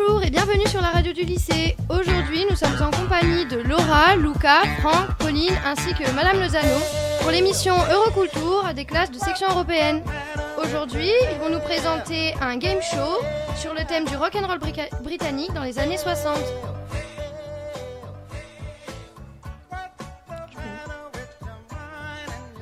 Bonjour et bienvenue sur la radio du lycée. Aujourd'hui, nous sommes en compagnie de Laura, Luca, Franck, Pauline ainsi que Madame Lozano pour l'émission Euroculture des classes de section européenne. Aujourd'hui, ils vont nous présenter un game show sur le thème du rock and roll britannique dans les années 60.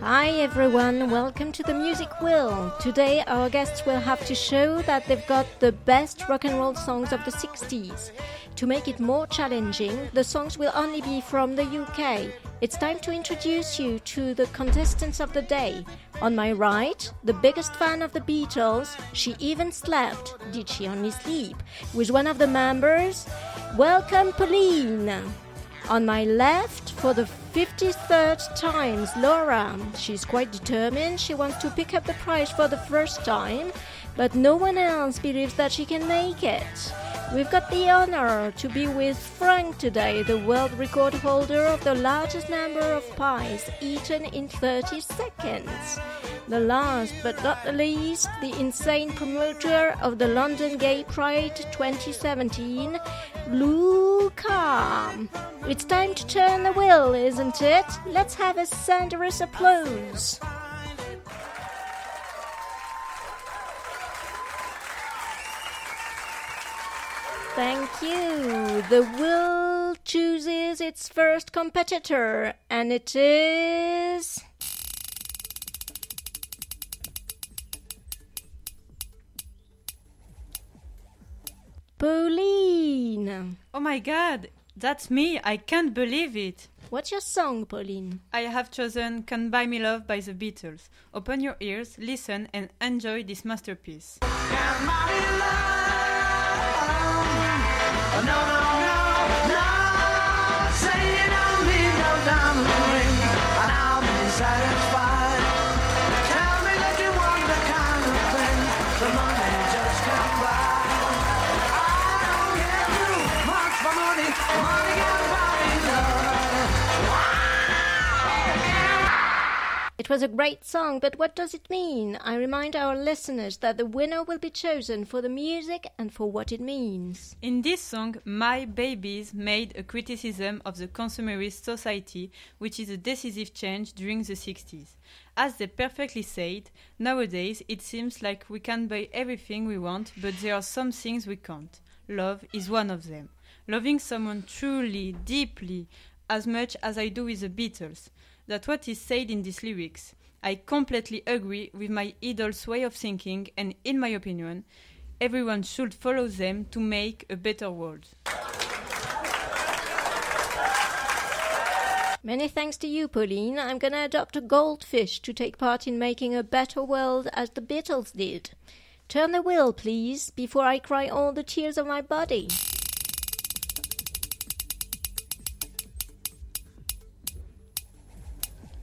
Hi everyone, welcome to the Music Wheel. Today our guests will have to show that they've got the best rock and roll songs of the 60s. To make it more challenging, the songs will only be from the UK. It's time to introduce you to the contestants of the day. On my right, the biggest fan of the Beatles, she even slept, did she only sleep, with one of the members. Welcome Pauline. On my left, for the 53rd times, Laura. She's quite determined. She wants to pick up the prize for the first time, but no one else believes that she can make it. We've got the honor to be with Frank today, the world record holder of the largest number of pies eaten in 30 seconds. The last but not the least, the insane promoter of the London Gay Pride 2017, Luca. It's time to turn the wheel, isn't it? Let's have a thunderous applause. Thank you. The wheel chooses its first competitor, and it is. Pauline. Oh my god, that's me. I can't believe it. What's your song, Pauline? I have chosen Can't Buy Me Love by the Beatles. Open your ears, listen, and enjoy this masterpiece. It was a great song, but what does it mean? I remind our listeners that the winner will be chosen for the music and for what it means. In this song, My Babies made a criticism of the consumerist society, which is a decisive change during the 60s. As they perfectly said, nowadays it seems like we can buy everything we want, but there are some things we can't. Love is one of them. Loving someone truly, deeply, as much as I do with the Beatles that what is said in these lyrics. I completely agree with my idol's way of thinking, and in my opinion, everyone should follow them to make a better world. Many thanks to you, Pauline. I'm gonna adopt a goldfish to take part in making a better world as the Beatles did. Turn the wheel, please, before I cry all the tears of my body.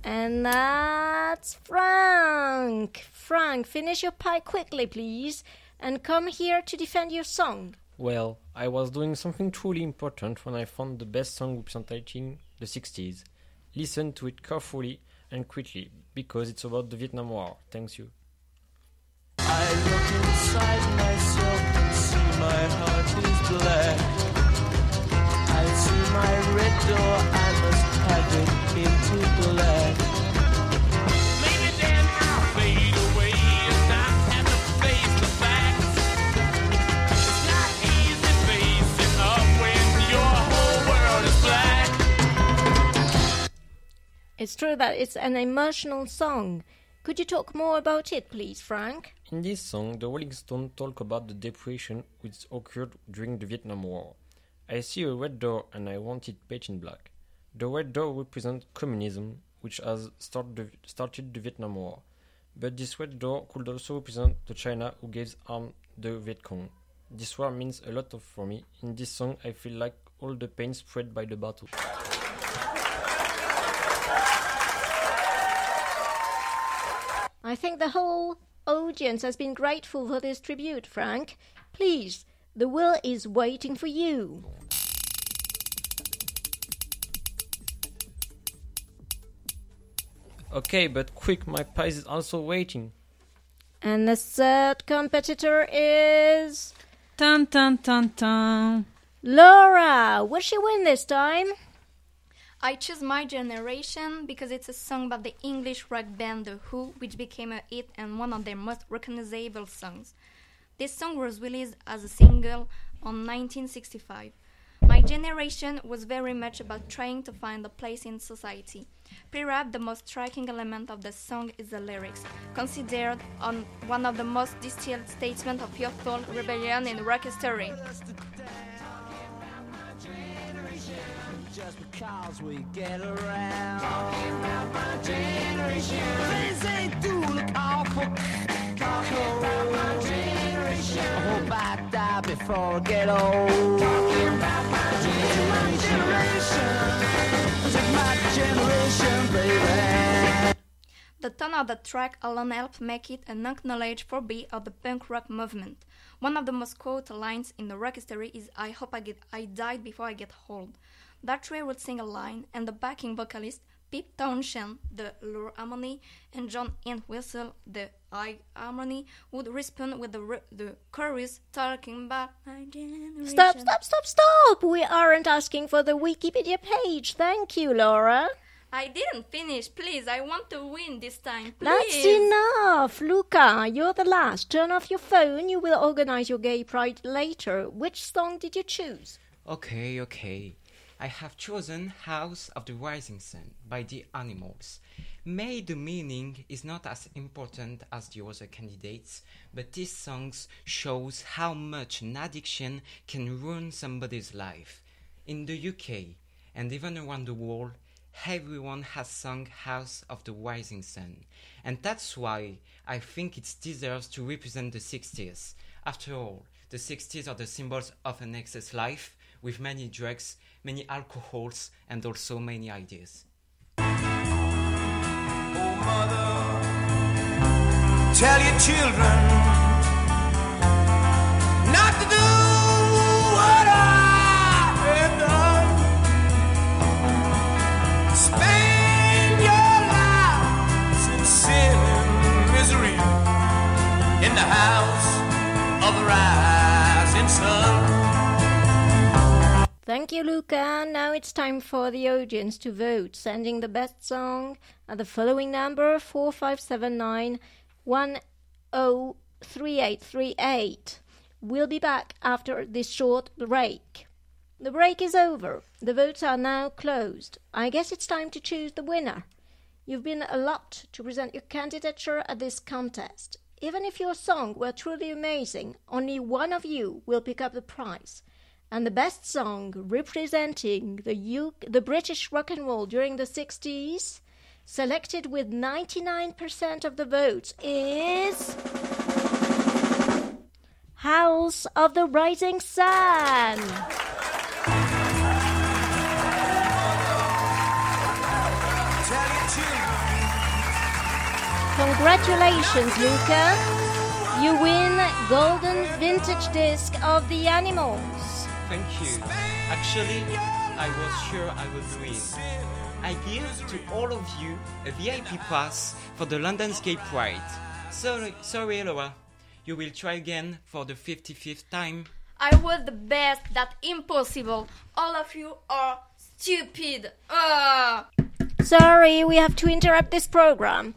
And that's Frank. Frank, finish your pie quickly, please, and come here to defend your song. Well, I was doing something truly important when I found the best song representing the 60s. Listen to it carefully and quickly, because it's about the Vietnam War. Thanks you. I look inside myself and see my heart is black. I see my red door, True that it's an emotional song. Could you talk more about it, please, Frank? In this song, the Rolling Stones talk about the depression which occurred during the Vietnam War. I see a red door and I want it painted in black. The red door represents communism, which has start the, started the Vietnam War. But this red door could also represent the China who gave arms the Viet Cong. This war means a lot for me. In this song, I feel like all the pain spread by the battle. I think the whole audience has been grateful for this tribute, Frank. Please, the will is waiting for you. Okay, but quick, my pie is also waiting. And the third competitor is Dun dun dun dun. Laura, will she win this time? I choose My Generation because it's a song about the English rock band The Who, which became a hit and one of their most recognizable songs. This song was released as a single on 1965. My Generation was very much about trying to find a place in society. Perhaps the most striking element of the song is the lyrics, considered on one of the most distilled statements of youthful rebellion in rock history. Just because we get around. Talking about my generation. Things do look awful. Talking about my generation. I hope I die before I get old. Talking about my generation. My generation. The tone of the track alone helped make it an acknowledged forbear of the punk rock movement. One of the most quoted lines in the rock history is I hope I get I died before I get old. Daltrey would sing a line, and the backing vocalist, Pete Townshend, the low harmony, and John Entwistle, the high harmony, would respond with the, the chorus talking about my generation. Stop, stop, stop, stop! We aren't asking for the Wikipedia page. Thank you, Laura. I didn't finish, please. I want to win this time, please. That's enough! Luca, you're the last. Turn off your phone. You will organize your gay pride later. Which song did you choose? Okay, okay. I have chosen House of the Rising Sun by the Animals. May the meaning is not as important as the other candidates, but this song shows how much an addiction can ruin somebody's life. In the UK and even around the world, everyone has sung House of the Rising Sun, and that's why I think it deserves to represent the 60s. After all, the 60s are the symbols of an excess life with many drugs, many alcohols, and also many ideas. Oh, mother, tell your children Thank you, Luca. Now it's time for the audience to vote, sending the best song at the following number 4579 103838. We'll be back after this short break. The break is over. The votes are now closed. I guess it's time to choose the winner. You've been a lot to present your candidature at this contest. Even if your song were truly amazing, only one of you will pick up the prize. And the best song representing the, U- the British rock and roll during the 60s, selected with 99% of the votes, is. House of the Rising Sun. Tell your children. Congratulations, Luca. You win Golden Vintage Disc of the Animals. Thank you. Actually, I was sure I would win. I give to all of you a VIP pass for the London Gay Pride. Sorry, sorry, Laura. You will try again for the 55th time. I was the best. That impossible. All of you are stupid. Ah. Sorry, we have to interrupt this program.